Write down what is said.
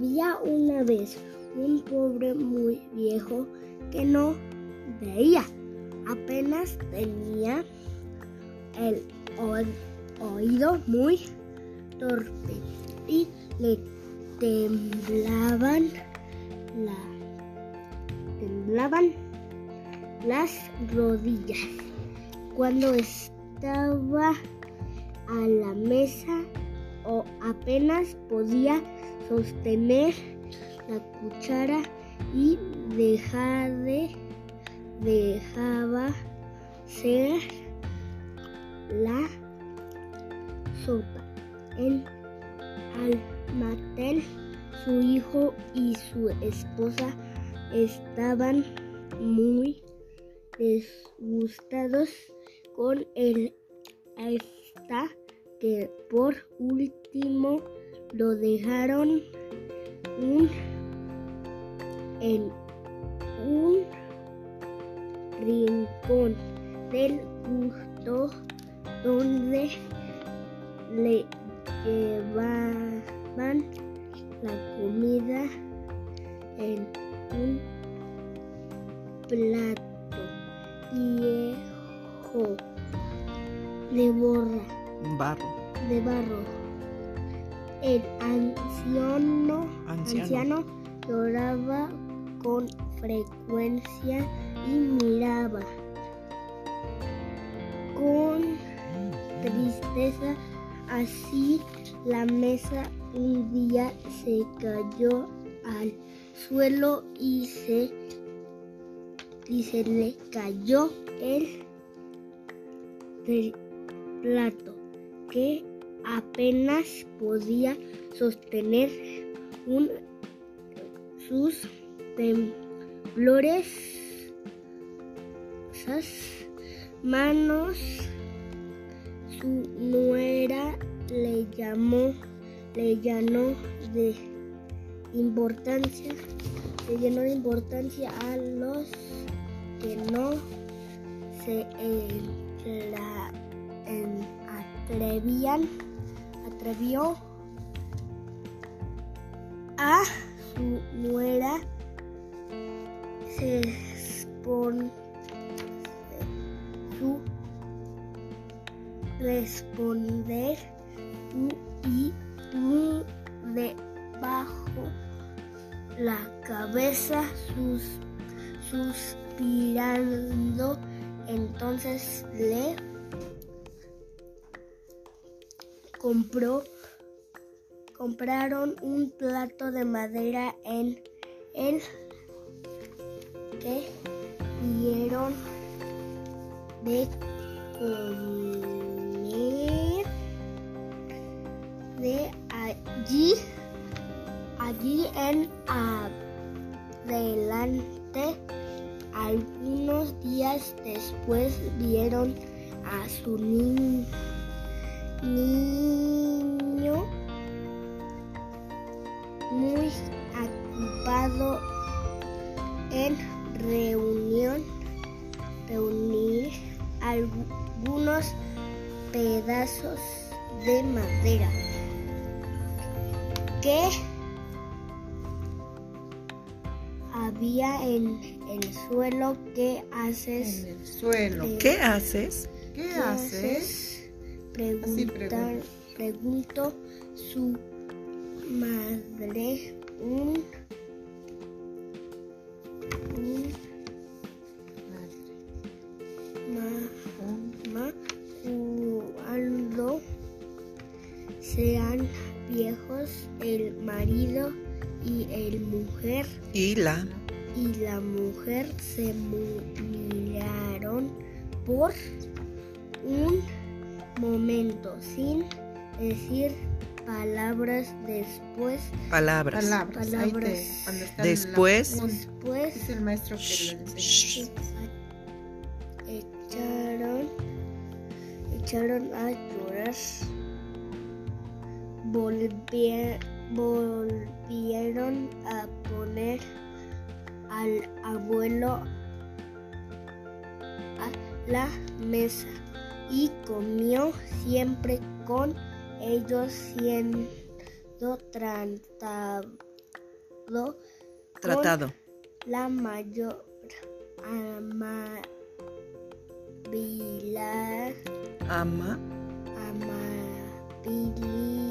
Había una vez un pobre muy viejo que no veía. Apenas tenía el oído muy torpe y le temblaban la temblaban las rodillas cuando estaba a la mesa o apenas podía sostener la cuchara y de, dejaba ser la sopa. En Almatel, su hijo y su esposa estaban muy disgustados con el hasta que por último lo dejaron en un rincón del gusto donde le llevaban la comida en un plato viejo de borra. Barro. De barro. El anciano, anciano. lloraba con frecuencia y miraba con tristeza así la mesa un día se cayó al suelo y se, y se le cayó el, plato que apenas podía sostener un, sus temblores, manos, su nuera le llamó, le llenó de importancia, le llenó de importancia a los que no se atrevían, atrevió a su nuera se responder y debajo la cabeza sus, suspirando. Entonces le compró compraron un plato de madera en el que dieron de comer. De allí allí en adelante algunos días después vieron a su niño muy ocupado en reunión, reunir algunos pedazos de madera que había en el suelo. ¿Qué haces? En el suelo. ¿Qué haces? ¿Qué, haces? Preguntar, preguntó su madre un cuando sean viejos el marido y el mujer. Y la y la mujer se miraron por un momento sin decir palabras después. Palabras. Palabras, después. Después. Es el maestro que lo echaron echaron a llorar. Volvieron a poner al abuelo a la mesa y comió siempre con ellos siendo con Tratado. la mayor amabilidad, Ama. amabilidad